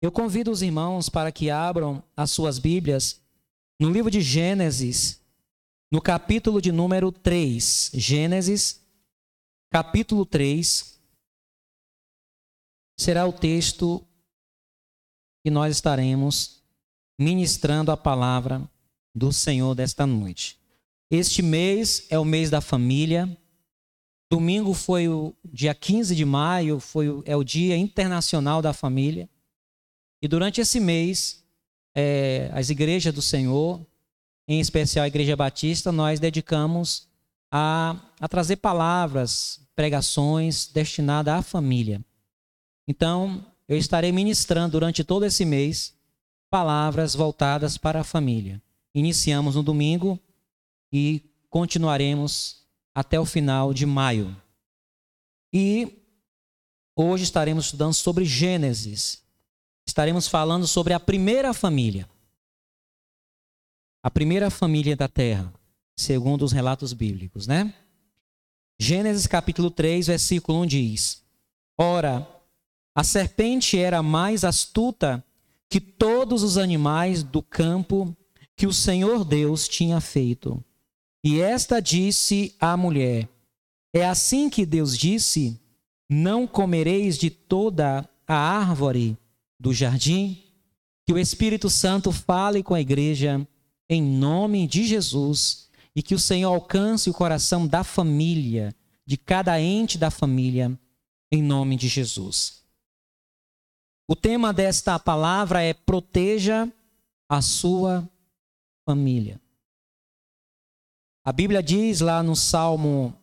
Eu convido os irmãos para que abram as suas Bíblias no livro de Gênesis, no capítulo de número 3. Gênesis, capítulo 3. Será o texto que nós estaremos ministrando a palavra do Senhor desta noite. Este mês é o mês da família. Domingo foi o dia 15 de maio, foi é o Dia Internacional da Família. E durante esse mês, é, as igrejas do Senhor, em especial a Igreja Batista, nós dedicamos a, a trazer palavras, pregações destinadas à família. Então, eu estarei ministrando durante todo esse mês palavras voltadas para a família. Iniciamos no domingo e continuaremos até o final de maio. E hoje estaremos estudando sobre Gênesis. Estaremos falando sobre a primeira família. A primeira família da terra, segundo os relatos bíblicos, né? Gênesis capítulo 3, versículo 1 diz: Ora, a serpente era mais astuta que todos os animais do campo que o Senhor Deus tinha feito. E esta disse à mulher: É assim que Deus disse: Não comereis de toda a árvore do jardim? Que o Espírito Santo fale com a igreja em nome de Jesus e que o Senhor alcance o coração da família, de cada ente da família, em nome de Jesus. O tema desta palavra é proteja a sua família. A Bíblia diz lá no Salmo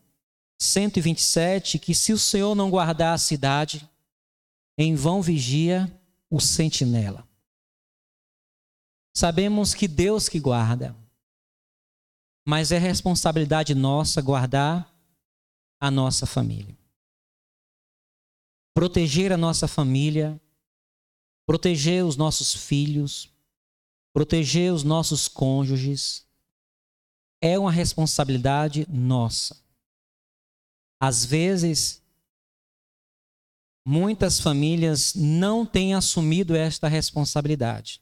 127 que se o Senhor não guardar a cidade, em vão vigia o sentinela. Sabemos que Deus que guarda, mas é responsabilidade nossa guardar a nossa família. Proteger a nossa família, proteger os nossos filhos, proteger os nossos cônjuges, é uma responsabilidade nossa. Às vezes, muitas famílias não têm assumido esta responsabilidade.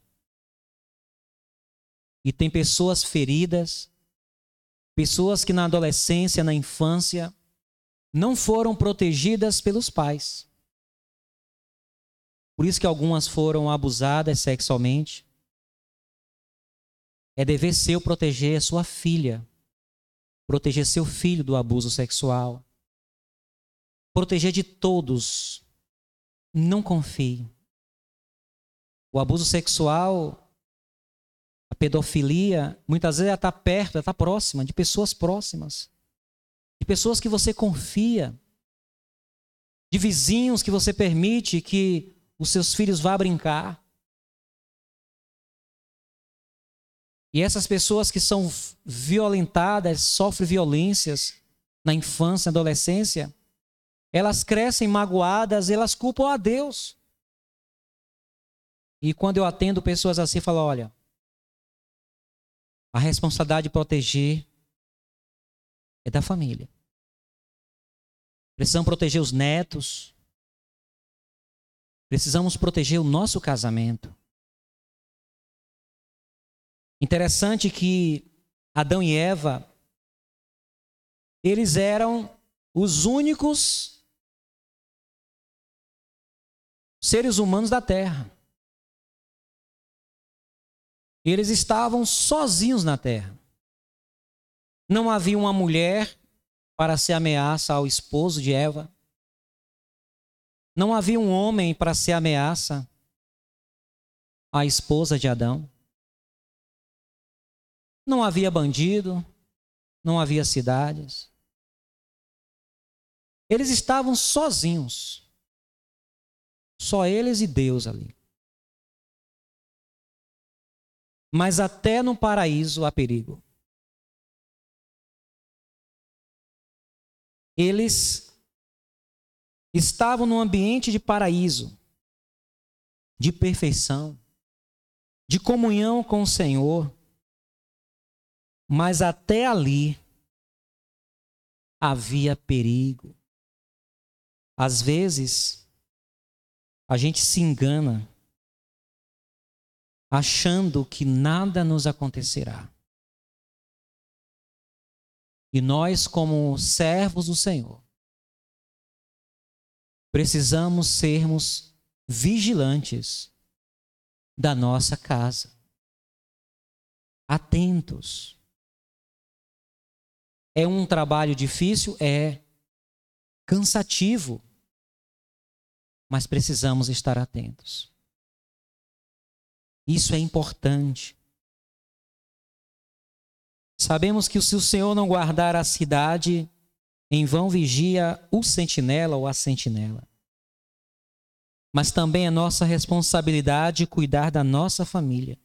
E tem pessoas feridas, pessoas que na adolescência, na infância, não foram protegidas pelos pais. Por isso que algumas foram abusadas sexualmente, é dever seu proteger sua filha, proteger seu filho do abuso sexual, proteger de todos. Não confie. O abuso sexual, a pedofilia, muitas vezes ela está perto, ela está próxima, de pessoas próximas, de pessoas que você confia, de vizinhos que você permite que os seus filhos vá brincar. E essas pessoas que são violentadas, sofrem violências na infância, na adolescência, elas crescem magoadas, elas culpam a Deus. E quando eu atendo pessoas assim, eu falo: olha, a responsabilidade de proteger é da família. Precisamos proteger os netos. Precisamos proteger o nosso casamento. Interessante que Adão e Eva, eles eram os únicos seres humanos da terra. Eles estavam sozinhos na terra. Não havia uma mulher para ser ameaça ao esposo de Eva. Não havia um homem para ser ameaça à esposa de Adão. Não havia bandido, não havia cidades. Eles estavam sozinhos. Só eles e Deus ali. Mas até no paraíso há perigo. Eles estavam num ambiente de paraíso, de perfeição, de comunhão com o Senhor. Mas até ali havia perigo. Às vezes, a gente se engana achando que nada nos acontecerá. E nós, como servos do Senhor, precisamos sermos vigilantes da nossa casa, atentos. É um trabalho difícil? É cansativo, mas precisamos estar atentos. Isso é importante. Sabemos que se o Senhor não guardar a cidade, em vão vigia o sentinela ou a sentinela. Mas também é nossa responsabilidade cuidar da nossa família.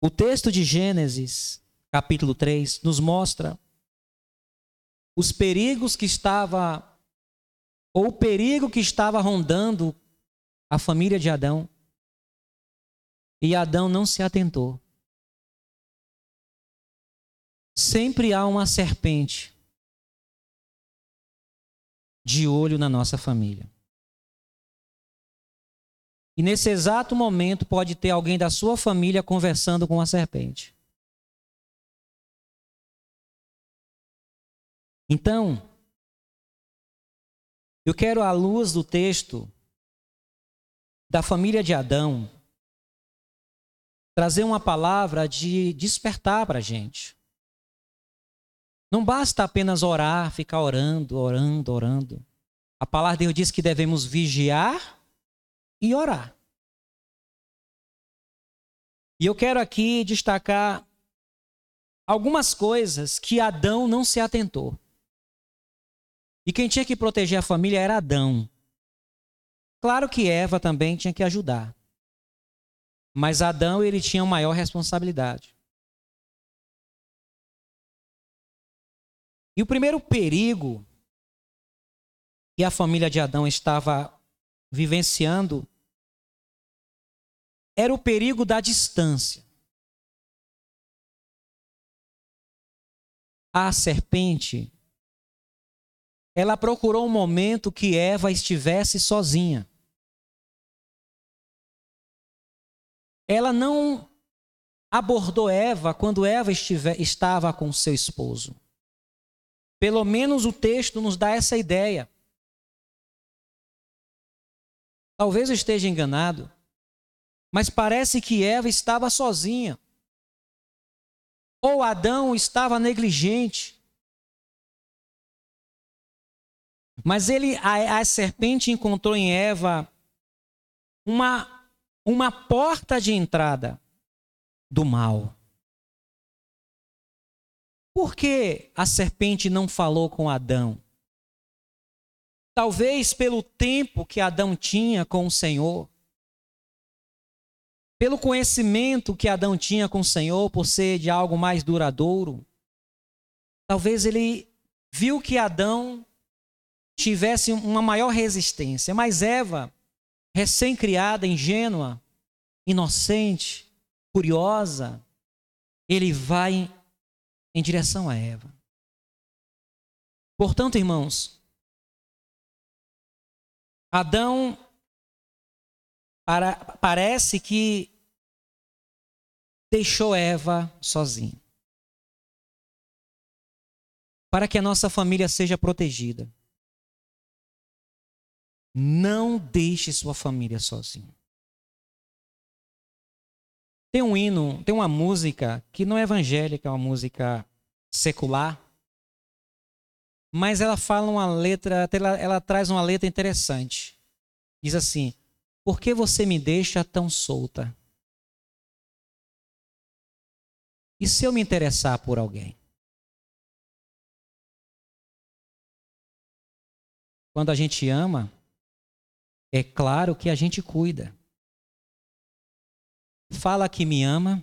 O texto de Gênesis, capítulo 3, nos mostra os perigos que estava ou o perigo que estava rondando a família de Adão. E Adão não se atentou. Sempre há uma serpente de olho na nossa família. E nesse exato momento pode ter alguém da sua família conversando com a serpente. Então, eu quero, à luz do texto da família de Adão, trazer uma palavra de despertar para a gente. Não basta apenas orar, ficar orando, orando, orando. A palavra de Deus diz que devemos vigiar e orar. E eu quero aqui destacar algumas coisas que Adão não se atentou. E quem tinha que proteger a família era Adão. Claro que Eva também tinha que ajudar. Mas Adão ele tinha maior responsabilidade. E o primeiro perigo que a família de Adão estava vivenciando era o perigo da distância. A serpente, ela procurou um momento que Eva estivesse sozinha. Ela não abordou Eva quando Eva estava com seu esposo. Pelo menos o texto nos dá essa ideia. Talvez eu esteja enganado, mas parece que Eva estava sozinha. Ou Adão estava negligente. Mas ele, a, a serpente encontrou em Eva uma, uma porta de entrada do mal. Por que a serpente não falou com Adão? Talvez pelo tempo que Adão tinha com o Senhor, pelo conhecimento que Adão tinha com o Senhor, por ser de algo mais duradouro, talvez ele viu que Adão tivesse uma maior resistência, mas Eva, recém-criada, ingênua, inocente, curiosa, ele vai em direção a Eva. Portanto, irmãos, Adão para, parece que deixou Eva sozinha. Para que a nossa família seja protegida. Não deixe sua família sozinha. Tem um hino, tem uma música que não é evangélica, é uma música secular, mas ela fala uma letra, ela, ela traz uma letra interessante. Diz assim: Por que você me deixa tão solta? E se eu me interessar por alguém? Quando a gente ama, é claro que a gente cuida. Fala que me ama,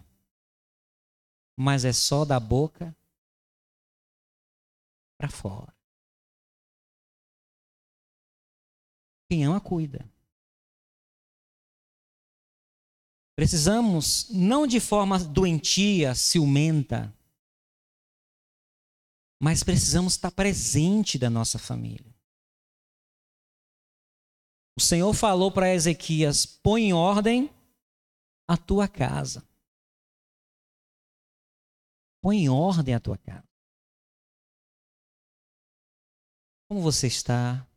mas é só da boca para fora. Quem ama, cuida. Precisamos, não de forma doentia, ciumenta, mas precisamos estar presente da nossa família. O Senhor falou para Ezequias: põe em ordem a tua casa. Põe em ordem a tua casa. Como você está?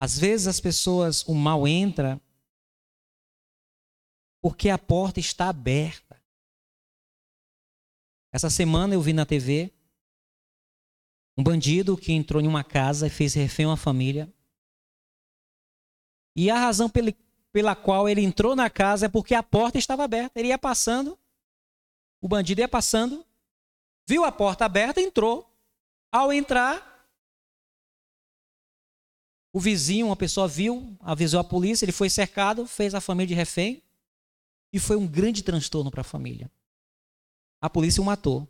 Às vezes as pessoas, o mal entra porque a porta está aberta. Essa semana eu vi na TV um bandido que entrou em uma casa e fez refém uma família. E a razão pela qual ele entrou na casa é porque a porta estava aberta. Ele ia passando, o bandido ia passando, viu a porta aberta entrou. Ao entrar, o vizinho, uma pessoa viu, avisou a polícia, ele foi cercado, fez a família de refém e foi um grande transtorno para a família. A polícia o matou,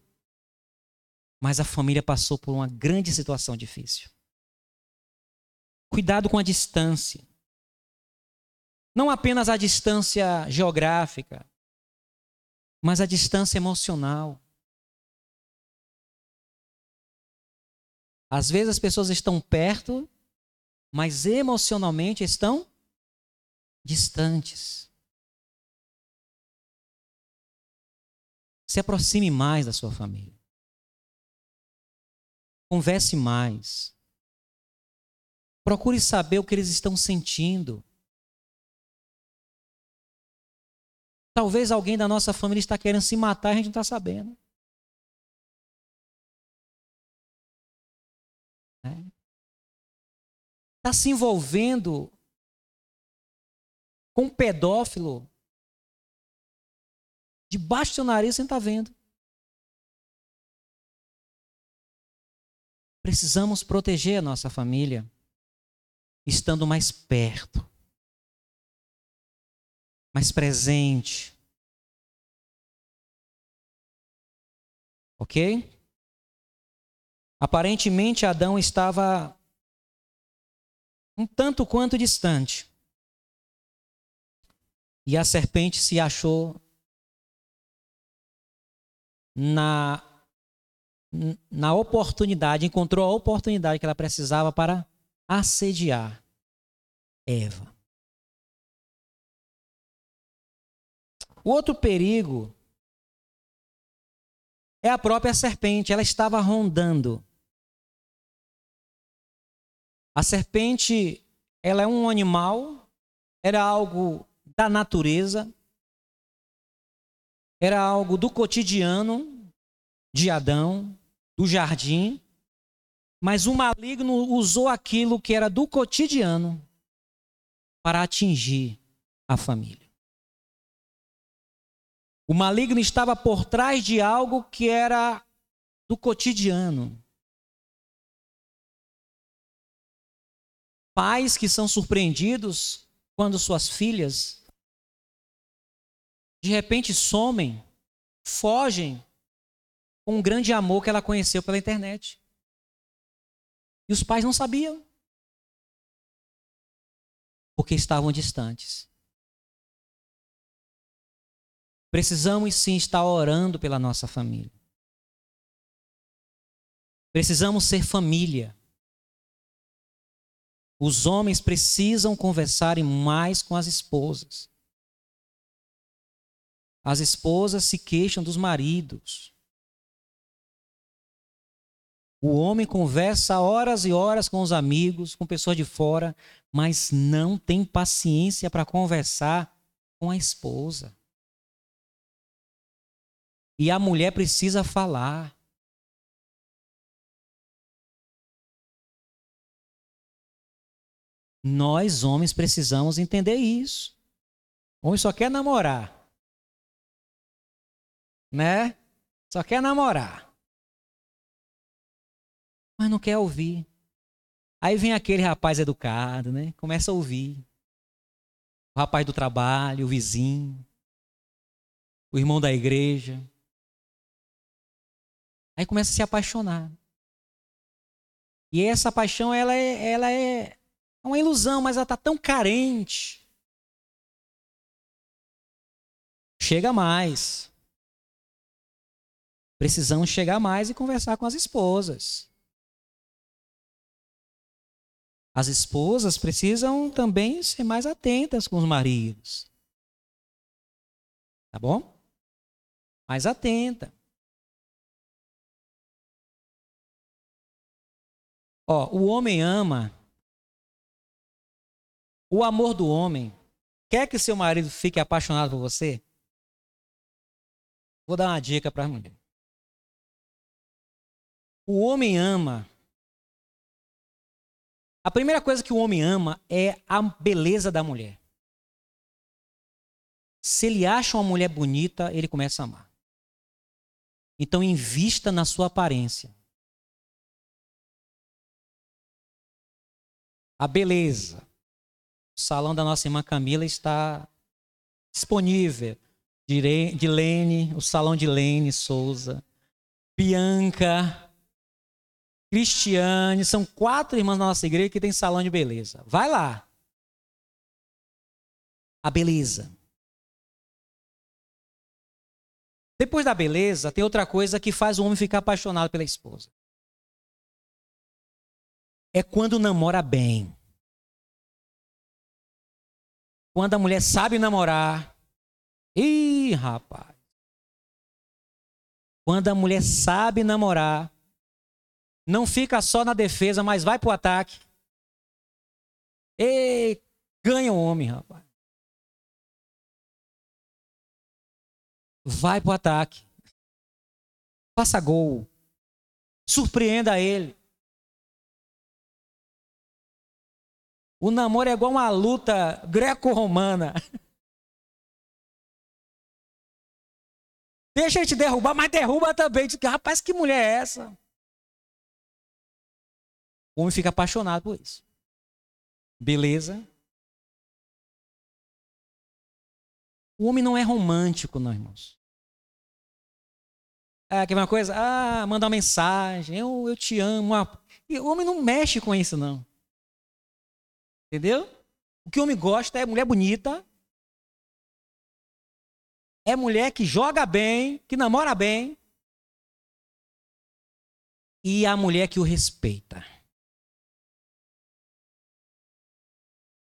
mas a família passou por uma grande situação difícil. Cuidado com a distância. Não apenas a distância geográfica, mas a distância emocional. Às vezes as pessoas estão perto, mas emocionalmente estão distantes. Se aproxime mais da sua família. Converse mais. Procure saber o que eles estão sentindo. Talvez alguém da nossa família está querendo se matar e a gente não está sabendo. Está é. se envolvendo com um pedófilo debaixo do seu nariz você não está vendo. Precisamos proteger a nossa família estando mais perto mais presente. Ok? Aparentemente Adão estava um tanto quanto distante. E a serpente se achou na, na oportunidade, encontrou a oportunidade que ela precisava para assediar Eva. O outro perigo é a própria serpente, ela estava rondando. A serpente, ela é um animal, era algo da natureza, era algo do cotidiano de Adão, do jardim, mas o maligno usou aquilo que era do cotidiano para atingir a família. O maligno estava por trás de algo que era do cotidiano. Pais que são surpreendidos quando suas filhas de repente somem, fogem com um grande amor que ela conheceu pela internet. E os pais não sabiam. Porque estavam distantes. Precisamos sim estar orando pela nossa família. Precisamos ser família. Os homens precisam conversarem mais com as esposas. As esposas se queixam dos maridos. O homem conversa horas e horas com os amigos, com pessoas de fora, mas não tem paciência para conversar com a esposa. E a mulher precisa falar. Nós, homens, precisamos entender isso. Homem só quer namorar. Né? Só quer namorar. Mas não quer ouvir. Aí vem aquele rapaz educado, né? Começa a ouvir. O rapaz do trabalho, o vizinho, o irmão da igreja. Aí começa a se apaixonar. E essa paixão, ela é, ela é uma ilusão, mas ela está tão carente. Chega mais. Precisamos chegar mais e conversar com as esposas. As esposas precisam também ser mais atentas com os maridos. Tá bom? Mais atenta. Ó, o homem ama. O amor do homem. Quer que seu marido fique apaixonado por você? Vou dar uma dica para as mulheres. O homem ama. A primeira coisa que o homem ama é a beleza da mulher. Se ele acha uma mulher bonita, ele começa a amar. Então invista na sua aparência. A beleza. O salão da nossa irmã Camila está disponível. De Lene, o salão de Lene Souza. Bianca. Cristiane. São quatro irmãs da nossa igreja que tem salão de beleza. Vai lá. A beleza. Depois da beleza, tem outra coisa que faz o homem ficar apaixonado pela esposa. É quando namora bem. Quando a mulher sabe namorar. Ih, rapaz. Quando a mulher sabe namorar, não fica só na defesa, mas vai pro ataque. E ganha o homem, rapaz. Vai pro ataque. Faça gol. Surpreenda ele. O namoro é igual uma luta greco-romana. Deixa ele te derrubar, mas derruba também. Diz, Rapaz, que mulher é essa? O homem fica apaixonado por isso. Beleza. O homem não é romântico, não, irmãos. Ah, quer uma coisa? Ah, manda uma mensagem, eu, eu te amo. E o homem não mexe com isso, não. Entendeu? O que o homem gosta é mulher bonita. É mulher que joga bem, que namora bem. E a mulher que o respeita.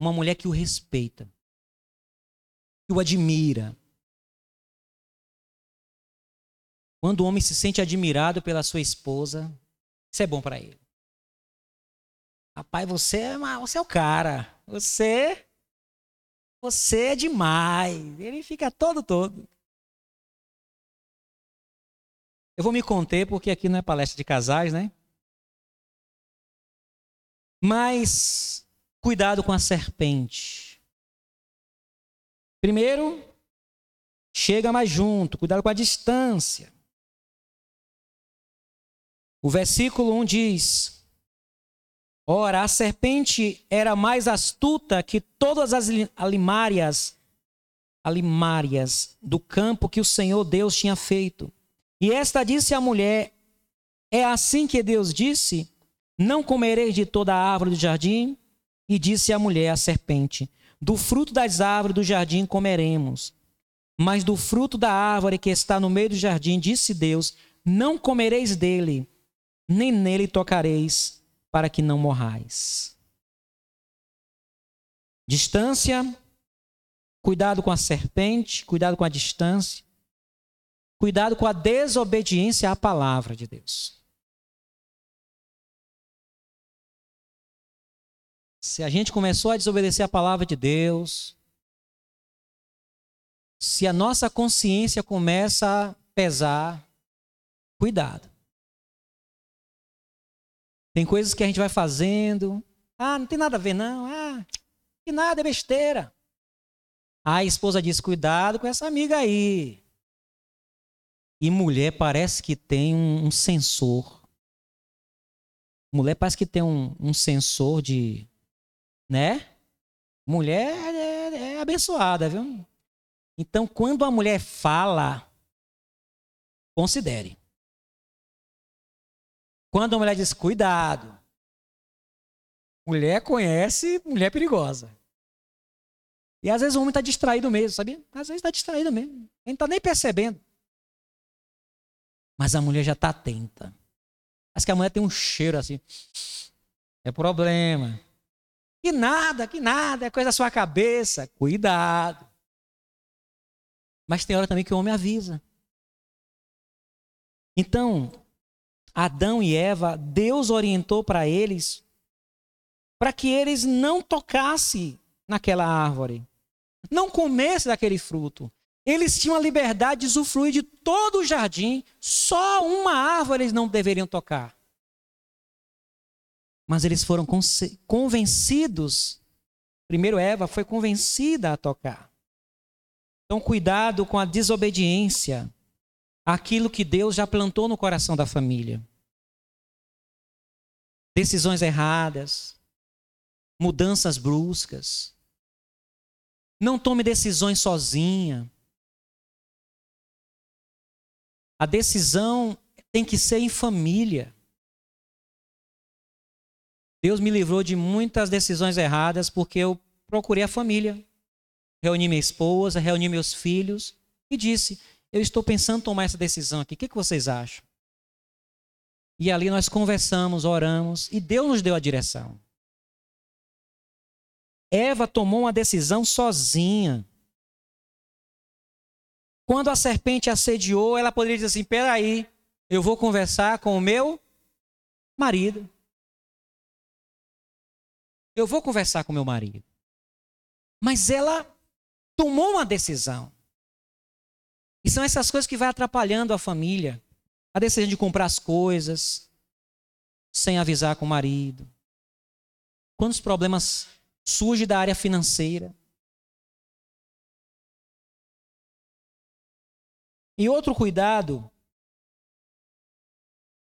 Uma mulher que o respeita. Que o admira. Quando o homem se sente admirado pela sua esposa, isso é bom para ele. Rapaz, você é, você é o cara. Você. Você é demais. Ele fica todo, todo. Eu vou me conter porque aqui não é palestra de casais, né? Mas cuidado com a serpente. Primeiro, chega mais junto, cuidado com a distância. O versículo 1 diz: Ora, a serpente era mais astuta que todas as alimárias, alimárias do campo que o Senhor Deus tinha feito. E esta disse à mulher: É assim que Deus disse: Não comereis de toda a árvore do jardim? E disse a mulher, a serpente: Do fruto das árvores do jardim comeremos. Mas do fruto da árvore que está no meio do jardim, disse Deus: Não comereis dele, nem nele tocareis para que não morrais. Distância, cuidado com a serpente, cuidado com a distância, cuidado com a desobediência à palavra de Deus. Se a gente começou a desobedecer a palavra de Deus, se a nossa consciência começa a pesar, cuidado. Tem coisas que a gente vai fazendo. Ah, não tem nada a ver, não. Ah, que nada, é besteira. A esposa diz: cuidado com essa amiga aí. E mulher parece que tem um, um sensor. Mulher parece que tem um, um sensor de. Né? Mulher é, é, é abençoada, viu? Então, quando a mulher fala, considere. Quando a mulher diz cuidado, mulher conhece mulher perigosa. E às vezes o homem está distraído mesmo, sabia? Às vezes está distraído mesmo. Ele não está nem percebendo. Mas a mulher já está atenta. Mas que a mulher tem um cheiro assim. É problema. Que nada, que nada, é coisa da sua cabeça. Cuidado. Mas tem hora também que o homem avisa. Então, Adão e Eva, Deus orientou para eles para que eles não tocassem naquela árvore, não comessem daquele fruto. Eles tinham a liberdade de usufruir de todo o jardim, só uma árvore eles não deveriam tocar. Mas eles foram convencidos. Primeiro, Eva foi convencida a tocar. Então, cuidado com a desobediência àquilo que Deus já plantou no coração da família. Decisões erradas, mudanças bruscas. Não tome decisões sozinha. A decisão tem que ser em família. Deus me livrou de muitas decisões erradas porque eu procurei a família. Reuni minha esposa, reuni meus filhos e disse: Eu estou pensando em tomar essa decisão aqui. O que, que vocês acham? E ali nós conversamos, oramos e Deus nos deu a direção. Eva tomou uma decisão sozinha. Quando a serpente assediou, ela poderia dizer assim: peraí, eu vou conversar com o meu marido. Eu vou conversar com o meu marido. Mas ela tomou uma decisão. E são essas coisas que vai atrapalhando a família. A decisão de comprar as coisas sem avisar com o marido. Quantos problemas surgem da área financeira? E outro cuidado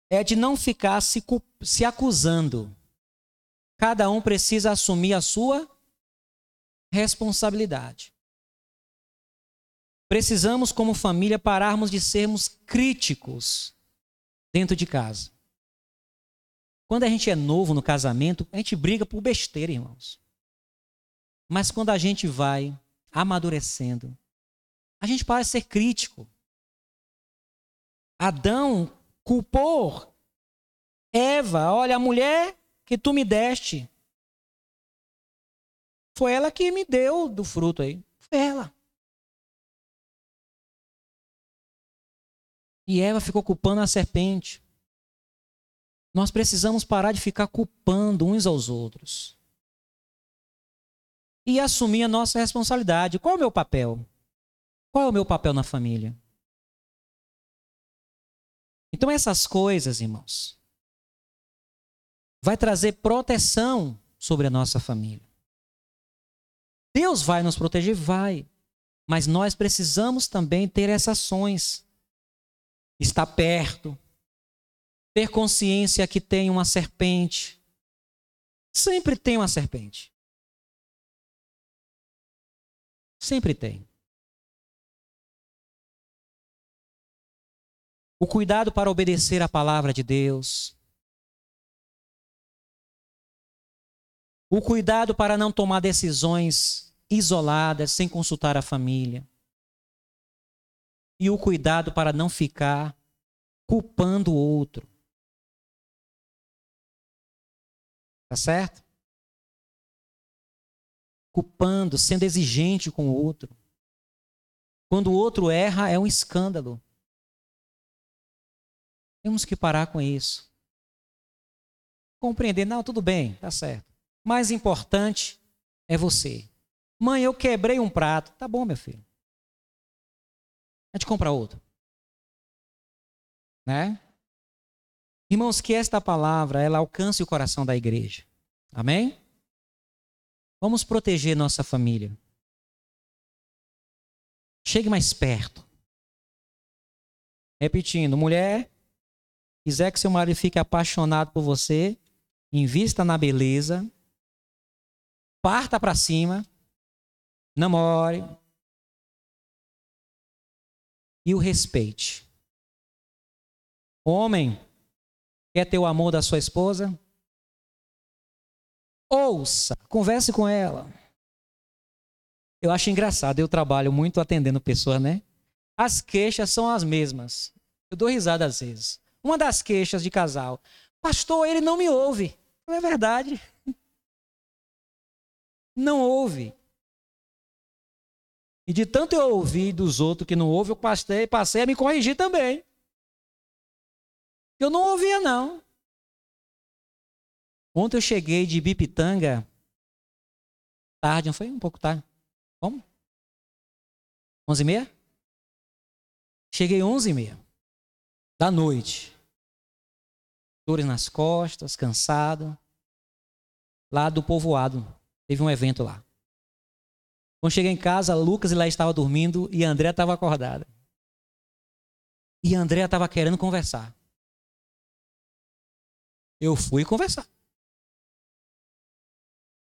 é de não ficar se, se acusando. Cada um precisa assumir a sua responsabilidade. Precisamos, como família, pararmos de sermos críticos dentro de casa. Quando a gente é novo no casamento, a gente briga por besteira, irmãos. Mas quando a gente vai amadurecendo, a gente parece ser crítico. Adão culpou Eva, olha, a mulher que tu me deste. Foi ela que me deu do fruto aí. Foi ela. E Eva ficou culpando a serpente. Nós precisamos parar de ficar culpando uns aos outros. E assumir a nossa responsabilidade. Qual é o meu papel? Qual é o meu papel na família? Então, essas coisas, irmãos, vai trazer proteção sobre a nossa família. Deus vai nos proteger? Vai. Mas nós precisamos também ter essas ações. Estar perto. Ter consciência que tem uma serpente. Sempre tem uma serpente. Sempre tem. o cuidado para obedecer a palavra de Deus, o cuidado para não tomar decisões isoladas sem consultar a família, e o cuidado para não ficar culpando o outro. Tá certo? Culpando, sendo exigente com o outro. Quando o outro erra, é um escândalo. Temos que parar com isso. Compreender, não, tudo bem, tá certo. Mais importante é você. Mãe, eu quebrei um prato. Tá bom, meu filho. A gente compra outro. Né? Irmãos, que esta palavra ela alcance o coração da igreja. Amém? Vamos proteger nossa família. Chegue mais perto. Repetindo, mulher, quiser que seu marido fique apaixonado por você, invista na beleza, parta para cima, namore e o respeite. Homem, quer ter o amor da sua esposa? Ouça, converse com ela. Eu acho engraçado, eu trabalho muito atendendo pessoas, né? As queixas são as mesmas. Eu dou risada às vezes. Uma das queixas de casal. Pastor, ele não me ouve. Não é verdade. Não ouve. E de tanto eu ouvir dos outros que não ouvem, eu passei, passei a me corrigir também. Eu não ouvia, não. Ontem eu cheguei de Bipitanga, tarde, não foi? Um pouco tarde. Como? Onze e meia? Cheguei onze e meia da noite. Dores nas costas, cansado. Lá do povoado. Teve um evento lá. Quando cheguei em casa, Lucas e lá estava dormindo e André estava acordada. E André estava querendo conversar. Eu fui conversar.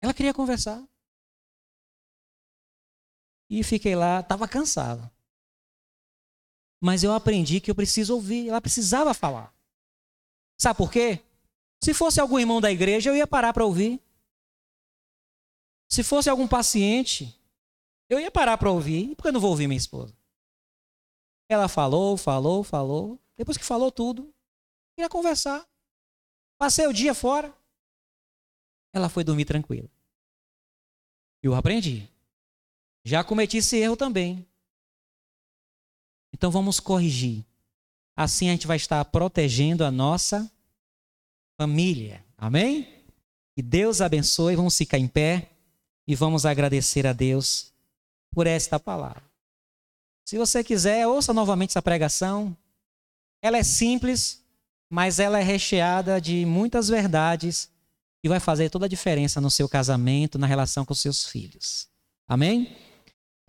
Ela queria conversar. E fiquei lá, estava cansado. Mas eu aprendi que eu preciso ouvir. Ela precisava falar. Sabe por quê? Se fosse algum irmão da igreja, eu ia parar para ouvir. Se fosse algum paciente, eu ia parar para ouvir. E por que eu não vou ouvir minha esposa? Ela falou, falou, falou. Depois que falou tudo, queria conversar. Passei o dia fora. Ela foi dormir tranquila. Eu aprendi. Já cometi esse erro também. Então vamos corrigir. Assim a gente vai estar protegendo a nossa família. Amém? Que Deus abençoe. Vamos ficar em pé e vamos agradecer a Deus por esta palavra. Se você quiser, ouça novamente essa pregação. Ela é simples, mas ela é recheada de muitas verdades e vai fazer toda a diferença no seu casamento, na relação com seus filhos. Amém?